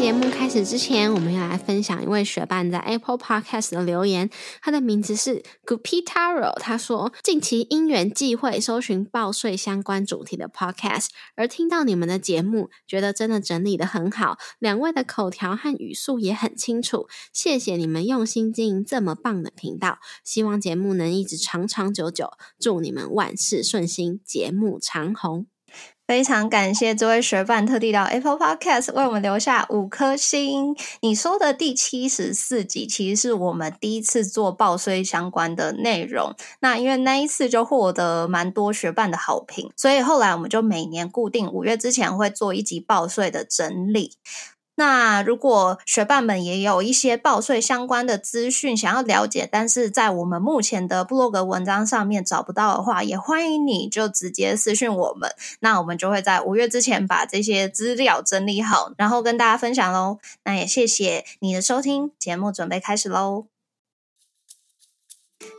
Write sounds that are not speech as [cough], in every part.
节目开始之前，我们要来分享一位学伴在 Apple Podcast 的留言。他的名字是 Gupitaro，他说：“近期因缘际会，搜寻报税相关主题的 Podcast，而听到你们的节目，觉得真的整理的很好，两位的口条和语速也很清楚。谢谢你们用心经营这么棒的频道，希望节目能一直长长久久。祝你们万事顺心，节目长红。”非常感谢这位学伴特地到 Apple Podcast 为我们留下五颗星。你说的第七十四集其实是我们第一次做报税相关的内容。那因为那一次就获得蛮多学伴的好评，所以后来我们就每年固定五月之前会做一集报税的整理。那如果学伴们也有一些报税相关的资讯想要了解，但是在我们目前的部落格文章上面找不到的话，也欢迎你就直接私讯我们，那我们就会在五月之前把这些资料整理好，然后跟大家分享喽。那也谢谢你的收听，节目准备开始喽。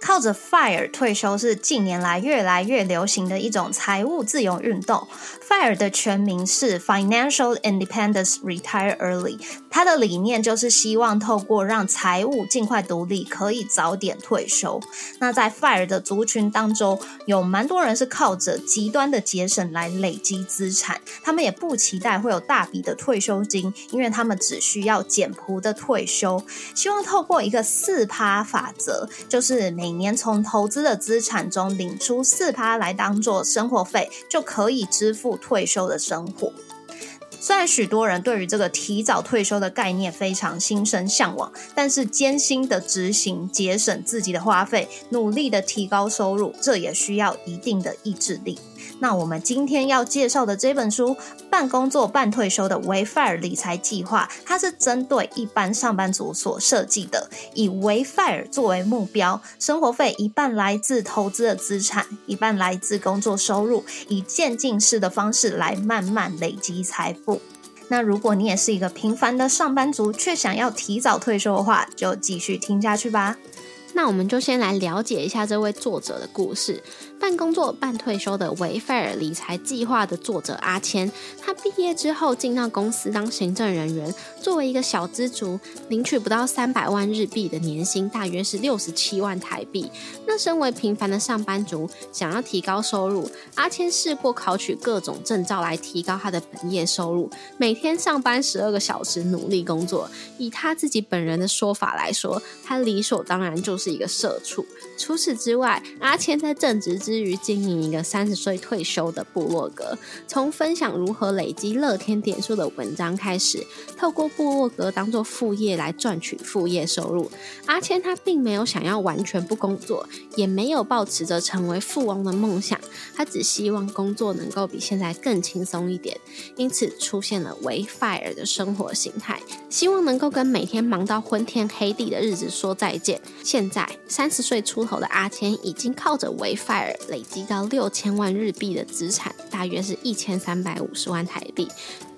靠着 FIRE 退休是近年来越来越流行的一种财务自由运动。FIRE 的全名是 Financial Independence Retire Early，它的理念就是希望透过让财务尽快独立，可以早点退休。那在 FIRE 的族群当中，有蛮多人是靠着极端的节省来累积资产，他们也不期待会有大笔的退休金，因为他们只需要简朴的退休。希望透过一个四趴法则，就是每年从投资的资产中领出四趴来当做生活费，就可以支付。退休的生活，虽然许多人对于这个提早退休的概念非常心生向往，但是艰辛的执行、节省自己的花费、努力的提高收入，这也需要一定的意志力。那我们今天要介绍的这本书《半工作半退休的维 FIRE 理财计划》，它是针对一般上班族所设计的，以维 FIRE 作为目标，生活费一半来自投资的资产，一半来自工作收入，以渐进式的方式来慢慢累积财富。那如果你也是一个平凡的上班族，却想要提早退休的话，就继续听下去吧。那我们就先来了解一下这位作者的故事。半工作半退休的维菲尔理财计划的作者阿谦，他毕业之后进到公司当行政人员，作为一个小资族，领取不到三百万日币的年薪，大约是六十七万台币。那身为平凡的上班族，想要提高收入，阿谦试过考取各种证照来提高他的本业收入，每天上班十二个小时努力工作。以他自己本人的说法来说，他理所当然就是一个社畜。除此之外，阿谦在正职之之于经营一个三十岁退休的部落格，从分享如何累积乐天点数的文章开始，透过部落格当做副业来赚取副业收入。阿谦他并没有想要完全不工作，也没有抱持着成为富翁的梦想，他只希望工作能够比现在更轻松一点，因此出现了为 fire 的生活形态，希望能够跟每天忙到昏天黑地的日子说再见。现在三十岁出头的阿谦已经靠着为 fire。累积到六千万日币的资产，大约是一千三百五十万台币，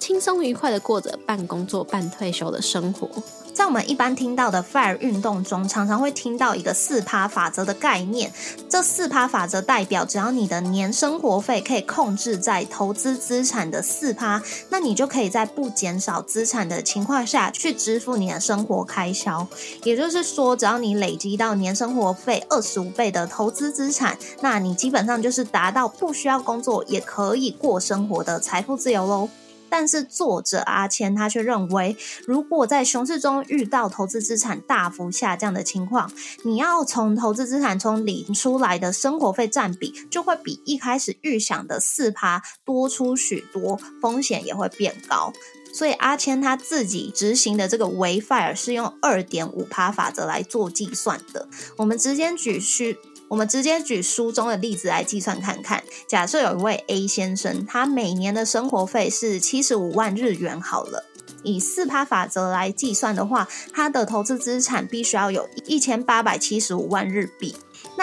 轻松愉快的过着半工作半退休的生活。在我们一般听到的 FIRE 运动中，常常会听到一个四趴法则的概念。这四趴法则代表，只要你的年生活费可以控制在投资资产的四趴，那你就可以在不减少资产的情况下去支付你的生活开销。也就是说，只要你累积到年生活费二十五倍的投资资产，那你基本上就是达到不需要工作也可以过生活的财富自由喽。但是作者阿谦他却认为，如果在熊市中遇到投资资产大幅下降的情况，你要从投资资产中领出来的生活费占比，就会比一开始预想的四趴多出许多，风险也会变高。所以阿谦他自己执行的这个维 fire 是用二点五趴法则来做计算的。我们直接举需。我们直接举书中的例子来计算看看。假设有一位 A 先生，他每年的生活费是七十五万日元，好了，以四趴法则来计算的话，他的投资资产必须要有一千八百七十五万日币。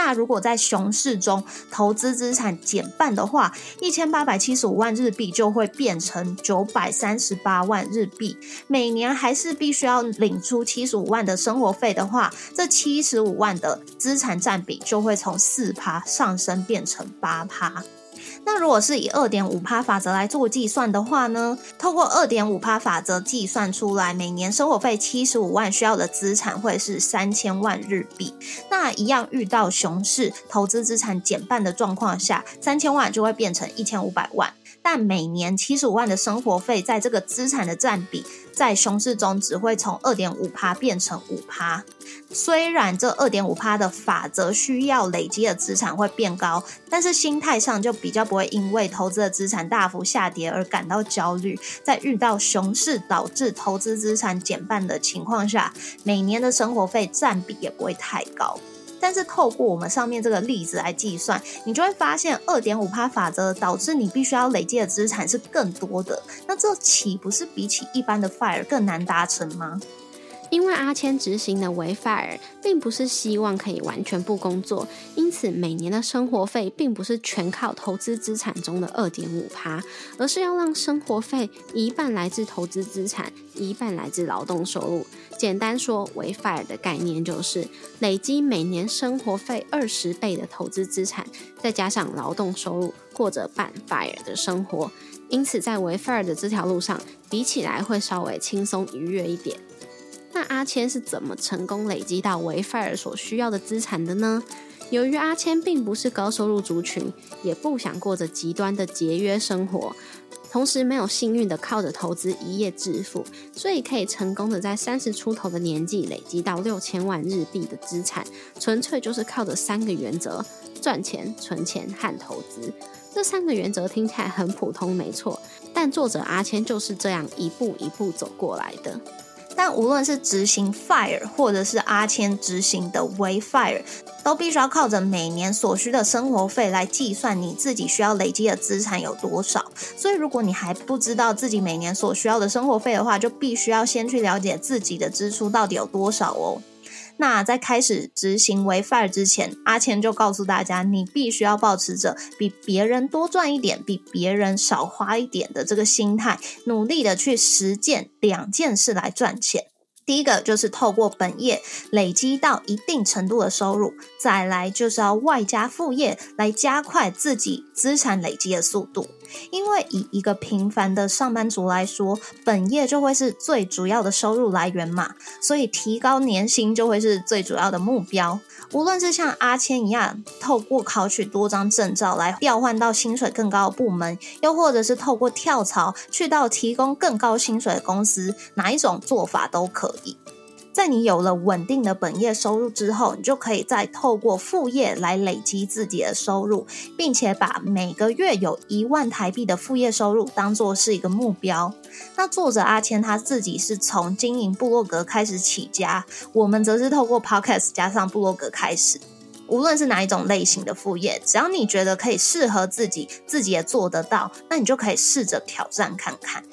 那如果在熊市中投资资产减半的话，一千八百七十五万日币就会变成九百三十八万日币。每年还是必须要领出七十五万的生活费的话，这七十五万的资产占比就会从四趴上升变成八趴。那如果是以二点五趴法则来做计算的话呢？透过二点五趴法则计算出来，每年生活费七十五万需要的资产会是三千万日币。那一样遇到熊市，投资资产减半的状况下，三千万就会变成一千五百万。但每年七十五万的生活费，在这个资产的占比，在熊市中只会从二点五趴变成五趴。虽然这二点五趴的法则需要累积的资产会变高，但是心态上就比较不会因为投资的资产大幅下跌而感到焦虑。在遇到熊市导致投资资产减半的情况下，每年的生活费占比也不会太高。但是透过我们上面这个例子来计算，你就会发现二点五趴法则导致你必须要累积的资产是更多的。那这岂不是比起一般的 fire 更难达成吗？因为阿谦执行的维 fire 并不是希望可以完全不工作，因此每年的生活费并不是全靠投资资产中的二点五趴，而是要让生活费一半来自投资资产，一半来自劳动收入。简单说，维 fire 的概念就是累积每年生活费二十倍的投资资产，再加上劳动收入，过着半 fire 的生活。因此，在维 fire 的这条路上，比起来会稍微轻松愉悦一点。那阿谦是怎么成功累积到维 fire 所需要的资产的呢？由于阿谦并不是高收入族群，也不想过着极端的节约生活，同时没有幸运的靠着投资一夜致富，所以可以成功的在三十出头的年纪累积到六千万日币的资产，纯粹就是靠着三个原则：赚钱、存钱和投资。这三个原则听起来很普通，没错，但作者阿谦就是这样一步一步走过来的。但无论是执行 fire，或者是阿谦执行的 Way FIRE，都必须要靠着每年所需的生活费来计算你自己需要累积的资产有多少。所以，如果你还不知道自己每年所需要的生活费的话，就必须要先去了解自己的支出到底有多少哦。那在开始执行 WeFi 之前，阿谦就告诉大家，你必须要保持着比别人多赚一点，比别人少花一点的这个心态，努力的去实践两件事来赚钱。第一个就是透过本业累积到一定程度的收入，再来就是要外加副业来加快自己资产累积的速度。因为以一个平凡的上班族来说，本业就会是最主要的收入来源嘛，所以提高年薪就会是最主要的目标。无论是像阿谦一样，透过考取多张证照来调换到薪水更高的部门，又或者是透过跳槽去到提供更高薪水的公司，哪一种做法都可在你有了稳定的本业收入之后，你就可以再透过副业来累积自己的收入，并且把每个月有一万台币的副业收入当做是一个目标。那作者阿谦他自己是从经营部落格开始起家，我们则是透过 Podcast 加上部落格开始。无论是哪一种类型的副业，只要你觉得可以适合自己，自己也做得到，那你就可以试着挑战看看。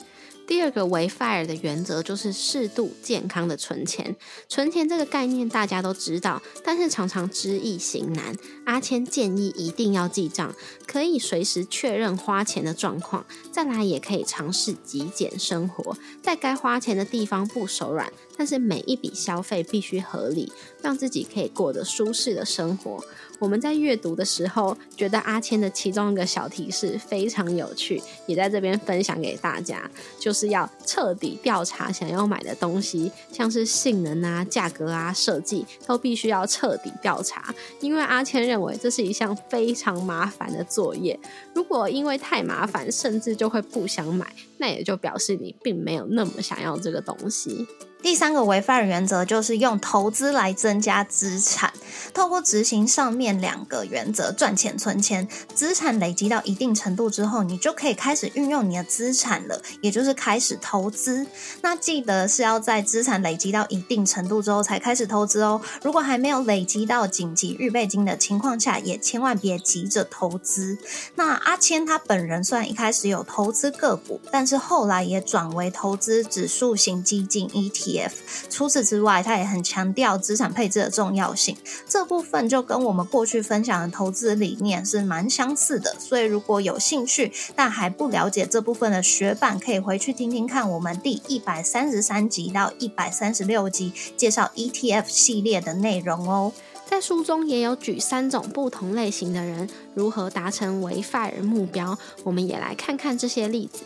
第二个为 fire 的原则就是适度健康的存钱。存钱这个概念大家都知道，但是常常知易行难。阿谦建议一定要记账，可以随时确认花钱的状况。再来也可以尝试极简生活，在该花钱的地方不手软，但是每一笔消费必须合理，让自己可以过得舒适的生活。我们在阅读的时候，觉得阿谦的其中一个小提示非常有趣，也在这边分享给大家，就是要彻底调查想要买的东西，像是性能啊、价格啊、设计，都必须要彻底调查，因为阿谦认为这是一项非常麻烦的作业。如果因为太麻烦，甚至就会不想买，那也就表示你并没有那么想要这个东西。第三个违法原则就是用投资来增加资产。透过执行上面两个原则，赚钱存钱，资产累积到一定程度之后，你就可以开始运用你的资产了，也就是开始投资。那记得是要在资产累积到一定程度之后才开始投资哦。如果还没有累积到紧急预备金的情况下，也千万别急着投资。那阿谦他本人虽然一开始有投资个股，但是后来也转为投资指数型基金 ET。ETF。除此之外，他也很强调资产配置的重要性。这部分就跟我们过去分享的投资理念是蛮相似的。所以如果有兴趣但还不了解这部分的学伴，可以回去听听看我们第一百三十三集到一百三十六集介绍 ETF 系列的内容哦。在书中也有举三种不同类型的人如何达成为 FIRE 目标，我们也来看看这些例子。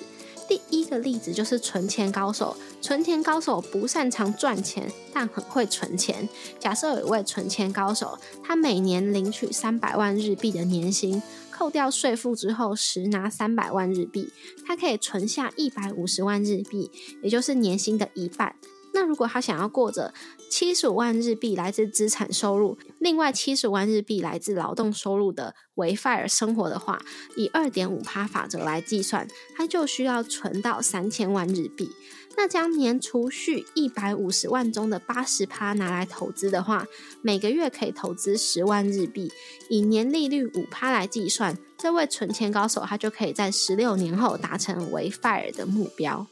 第一个例子就是存钱高手。存钱高手不擅长赚钱，但很会存钱。假设有一位存钱高手，他每年领取三百万日币的年薪，扣掉税负之后，实拿三百万日币，他可以存下一百五十万日币，也就是年薪的一半。那如果他想要过着七十五万日币来自资产收入，另外七十万日币来自劳动收入的维 FIRE 生活的话，以二点五趴法则来计算，他就需要存到三千万日币。那将年储蓄一百五十万中的八十趴拿来投资的话，每个月可以投资十万日币，以年利率五趴来计算，这位存钱高手他就可以在十六年后达成为 FIRE 的目标。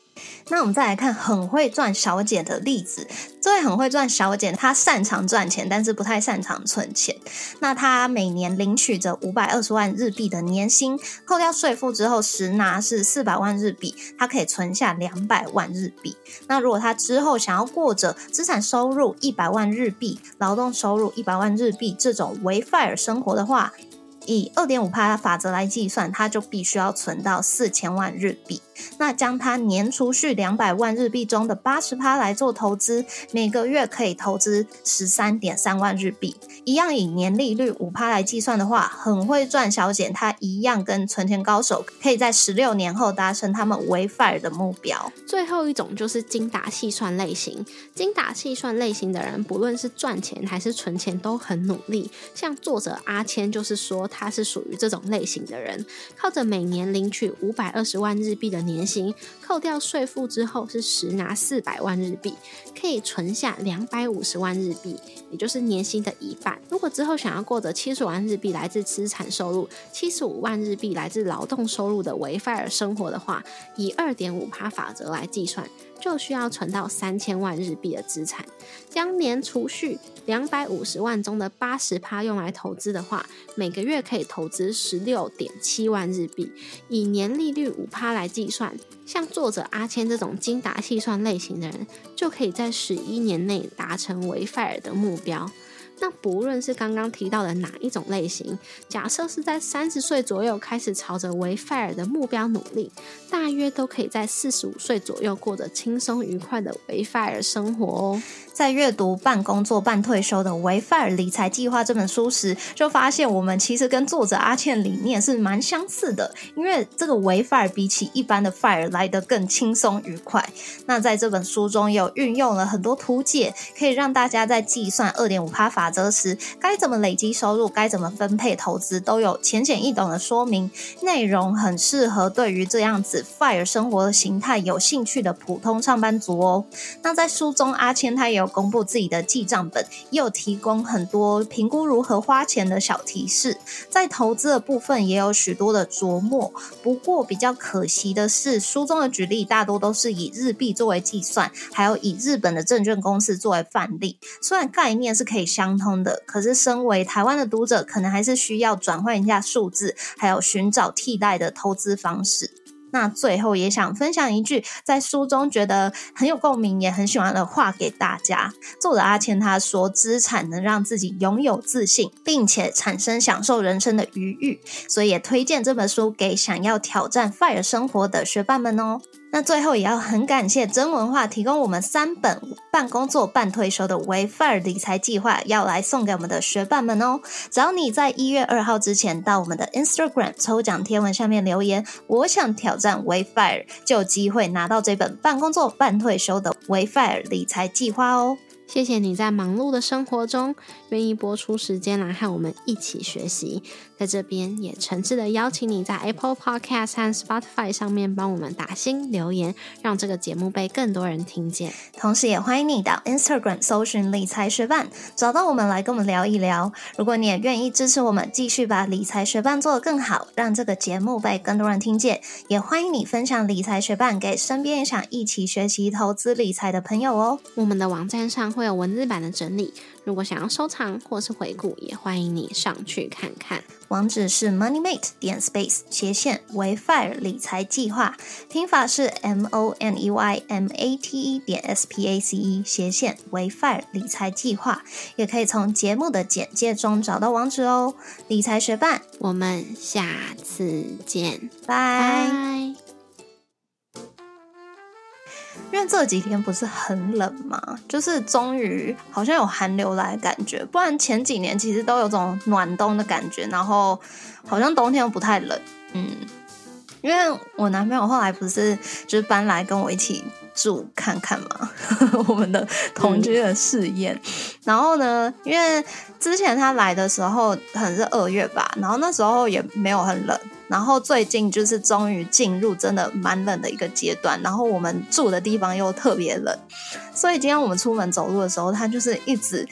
那我们再来看很会赚小姐的例子。这位很会赚小姐，她擅长赚钱，但是不太擅长存钱。那她每年领取着五百二十万日币的年薪，扣掉税负之后，实拿是四百万日币，她可以存下两百万日币。那如果她之后想要过着资产收入一百万日币、劳动收入一百万日币这种为 FIRE 生活的话，以二点五趴法则来计算，他就必须要存到四千万日币。那将他年储蓄两百万日币中的八十趴来做投资，每个月可以投资十三点三万日币。一样以年利率五趴来计算的话，很会赚小姐，他一样跟存钱高手可以在十六年后达成他们为 FIRE 的目标。最后一种就是精打细算类型，精打细算类型的人，不论是赚钱还是存钱都很努力。像作者阿谦就是说，他是属于这种类型的人，靠着每年领取五百二十万日币的。年薪扣掉税负之后是实拿四百万日币，可以存下两百五十万日币，也就是年薪的一半。如果之后想要过着七十万日币来自资产收入、七十五万日币来自劳动收入的维费尔生活的话，以二点五趴法则来计算。就需要存到三千万日币的资产，将年储蓄两百五十万中的八十趴用来投资的话，每个月可以投资十六点七万日币，以年利率五趴来计算，像作者阿谦这种精打细算类型的人，就可以在十一年内达成维斐尔的目标。那不论是刚刚提到的哪一种类型，假设是在三十岁左右开始朝着维斐尔的目标努力，大约都可以在四十五岁左右过着轻松愉快的维斐尔生活哦。在阅读《半工作半退休的为 FIRE 理财计划》这本书时，就发现我们其实跟作者阿倩理念是蛮相似的。因为这个为 FIRE 比起一般的 FIRE 来得更轻松愉快。那在这本书中有运用了很多图解，可以让大家在计算二点五趴法则时，该怎么累积收入，该怎么分配投资，都有浅显易懂的说明。内容很适合对于这样子 FIRE 生活的形态有兴趣的普通上班族哦。那在书中，阿谦他有。公布自己的记账本，又提供很多评估如何花钱的小提示，在投资的部分也有许多的琢磨。不过比较可惜的是，书中的举例大多都是以日币作为计算，还有以日本的证券公司作为范例。虽然概念是可以相通的，可是身为台湾的读者，可能还是需要转换一下数字，还有寻找替代的投资方式。那最后也想分享一句在书中觉得很有共鸣也很喜欢的话给大家。作者阿谦他说：“资产能让自己拥有自信，并且产生享受人生的余裕。”所以也推荐这本书给想要挑战 FIRE 生活的学伴们哦。那最后也要很感谢真文化提供我们三本半工作半退休的为 FIRE 理财计划，要来送给我们的学伴们哦。只要你在一月二号之前到我们的 Instagram 抽奖贴文下面留言，我想挑战为 FIRE，就有机会拿到这本半工作半退休的为 FIRE 理财计划哦。谢谢你在忙碌的生活中愿意播出时间来和我们一起学习。在这边也诚挚的邀请你在 Apple Podcast 和 Spotify 上面帮我们打新留言，让这个节目被更多人听见。同时，也欢迎你到 Instagram 搜寻理财学伴，找到我们来跟我们聊一聊。如果你也愿意支持我们，继续把理财学伴做得更好，让这个节目被更多人听见，也欢迎你分享理财学伴给身边也想一起学习投资理财的朋友哦。我们的网站上会有文字版的整理，如果想要收藏或是回顾，也欢迎你上去看看。网址是 moneymate 点 space 斜线为 fire 理财计划，拼法是 m o n e y m a t e 点 s p a c e 斜线为 fire 理财计划，也可以从节目的简介中找到网址哦。理财学伴，我们下次见，拜。因为这几天不是很冷嘛，就是终于好像有寒流来的感觉，不然前几年其实都有种暖冬的感觉，然后好像冬天又不太冷，嗯。因为我男朋友后来不是就是搬来跟我一起住看看嘛，[laughs] 我们的同居的试验。然后呢，因为之前他来的时候可能是二月吧，然后那时候也没有很冷。然后最近就是终于进入真的蛮冷的一个阶段，然后我们住的地方又特别冷，所以今天我们出门走路的时候，他就是一直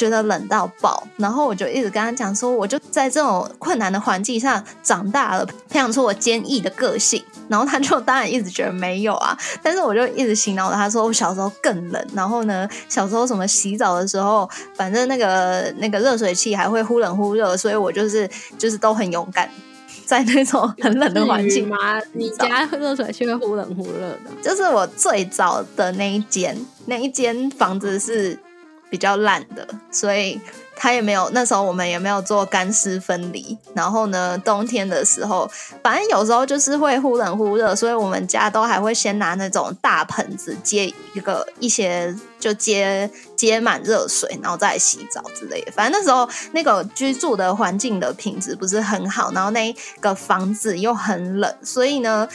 觉得冷到爆。然后我就一直跟他讲说，我就在这种困难的环境下长大了，培养出我坚毅的个性。然后他就当然一直觉得没有啊，[laughs] 但是我就一直洗脑他说我小时候更冷。然后呢，小时候什么洗澡的时候，反正那个那个热水器还会忽冷忽热，所以我就是就是都很勇敢。在那种很冷的环境吗？[laughs] 你家热水器会忽冷忽热的？就是我最早的那一间，那一间房子是比较烂的，所以。他也没有，那时候我们也没有做干湿分离。然后呢，冬天的时候，反正有时候就是会忽冷忽热，所以我们家都还会先拿那种大盆子接一个一些，就接接满热水，然后再洗澡之类的。反正那时候那个居住的环境的品质不是很好，然后那个房子又很冷，所以呢，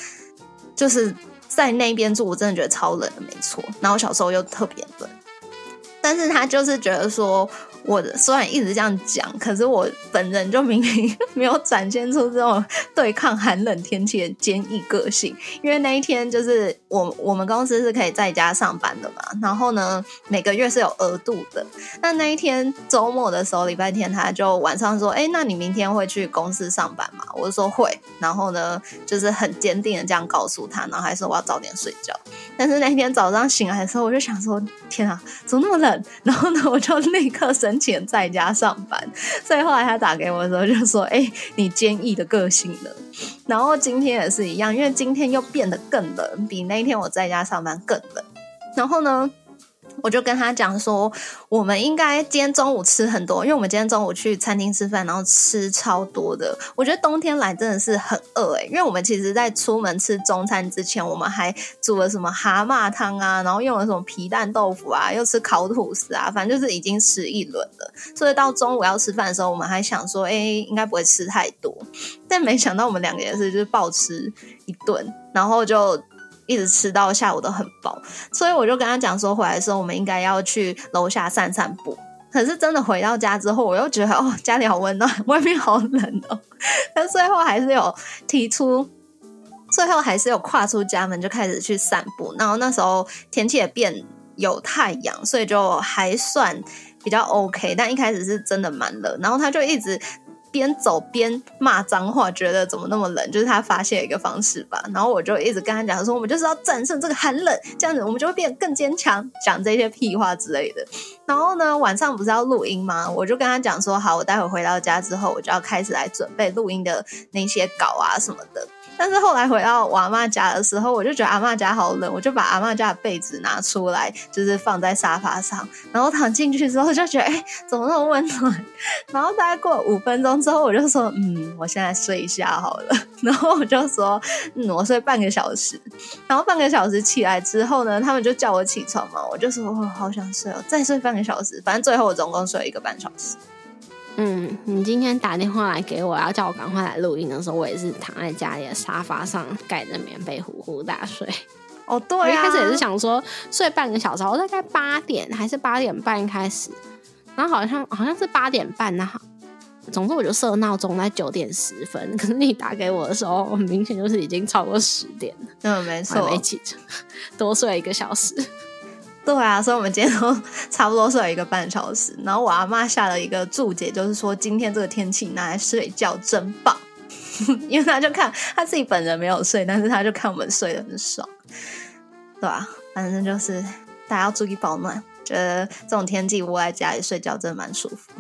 就是在那边住，我真的觉得超冷的，没错。然后小时候又特别冷，但是他就是觉得说。我虽然一直这样讲，可是我本人就明明 [laughs] 没有展现出这种对抗寒冷天气的坚毅个性。因为那一天就是我我们公司是可以在家上班的嘛，然后呢每个月是有额度的。那那一天周末的时候，礼拜天他就晚上说：“哎，那你明天会去公司上班吗？”我就说会。然后呢，就是很坚定的这样告诉他，然后还说我要早点睡觉。但是那天早上醒来的时候，我就想说：“天啊，怎么那么冷？”然后呢，我就立刻生。前在家上班，[laughs] 所以后来他打给我的时候就说：“哎，你坚毅的个性呢？”然后今天也是一样，因为今天又变得更冷，比那一天我在家上班更冷。然后呢？我就跟他讲说，我们应该今天中午吃很多，因为我们今天中午去餐厅吃饭，然后吃超多的。我觉得冬天来真的是很饿诶，因为我们其实在出门吃中餐之前，我们还煮了什么蛤蟆汤啊，然后用了什么皮蛋豆腐啊，又吃烤吐司啊，反正就是已经吃一轮了。所以到中午要吃饭的时候，我们还想说，哎，应该不会吃太多，但没想到我们两个也是就是暴吃一顿，然后就。一直吃到下午都很饱，所以我就跟他讲说，回来的时候我们应该要去楼下散散步。可是真的回到家之后，我又觉得哦，家里好温暖，[laughs] 外面好冷哦。但最后还是有提出，最后还是有跨出家门就开始去散步。然后那时候天气也变有太阳，所以就还算比较 OK。但一开始是真的蛮冷，然后他就一直。边走边骂脏话，觉得怎么那么冷？就是他发泄一个方式吧。然后我就一直跟他讲说，我们就是要战胜这个寒冷，这样子我们就会变得更坚强。讲这些屁话之类的。然后呢，晚上不是要录音吗？我就跟他讲说，好，我待会回到家之后，我就要开始来准备录音的那些稿啊什么的。但是后来回到我阿妈家的时候，我就觉得阿妈家好冷，我就把阿妈家的被子拿出来，就是放在沙发上，然后躺进去之后就觉得，哎，怎么那么温暖？然后大概过五分钟之后，我就说，嗯，我现在睡一下好了。然后我就说，嗯，我睡半个小时。然后半个小时起来之后呢，他们就叫我起床嘛，我就说，我好想睡哦，再睡半个小时。反正最后我总共睡了一个半小时。嗯，你今天打电话来给我，要叫我赶快来录音的时候，我也是躺在家里的沙发上盖着棉被呼呼大睡。哦，对，一开始也是想说睡半个小时，我大概八点还是八点半开始，然后好像好像是八点半，然后总之我就设闹钟在九点十分，可是你打给我的时候，我明显就是已经超过十点了，嗯，没我还错，没起床，多睡一个小时。对啊，所以我们今天都差不多睡了一个半小时。然后我阿妈下了一个注解，就是说今天这个天气拿来睡觉真棒，[laughs] 因为他就看他自己本人没有睡，但是他就看我们睡得很爽，对吧、反正就是大家要注意保暖，觉得这种天气窝在家里睡觉真的蛮舒服。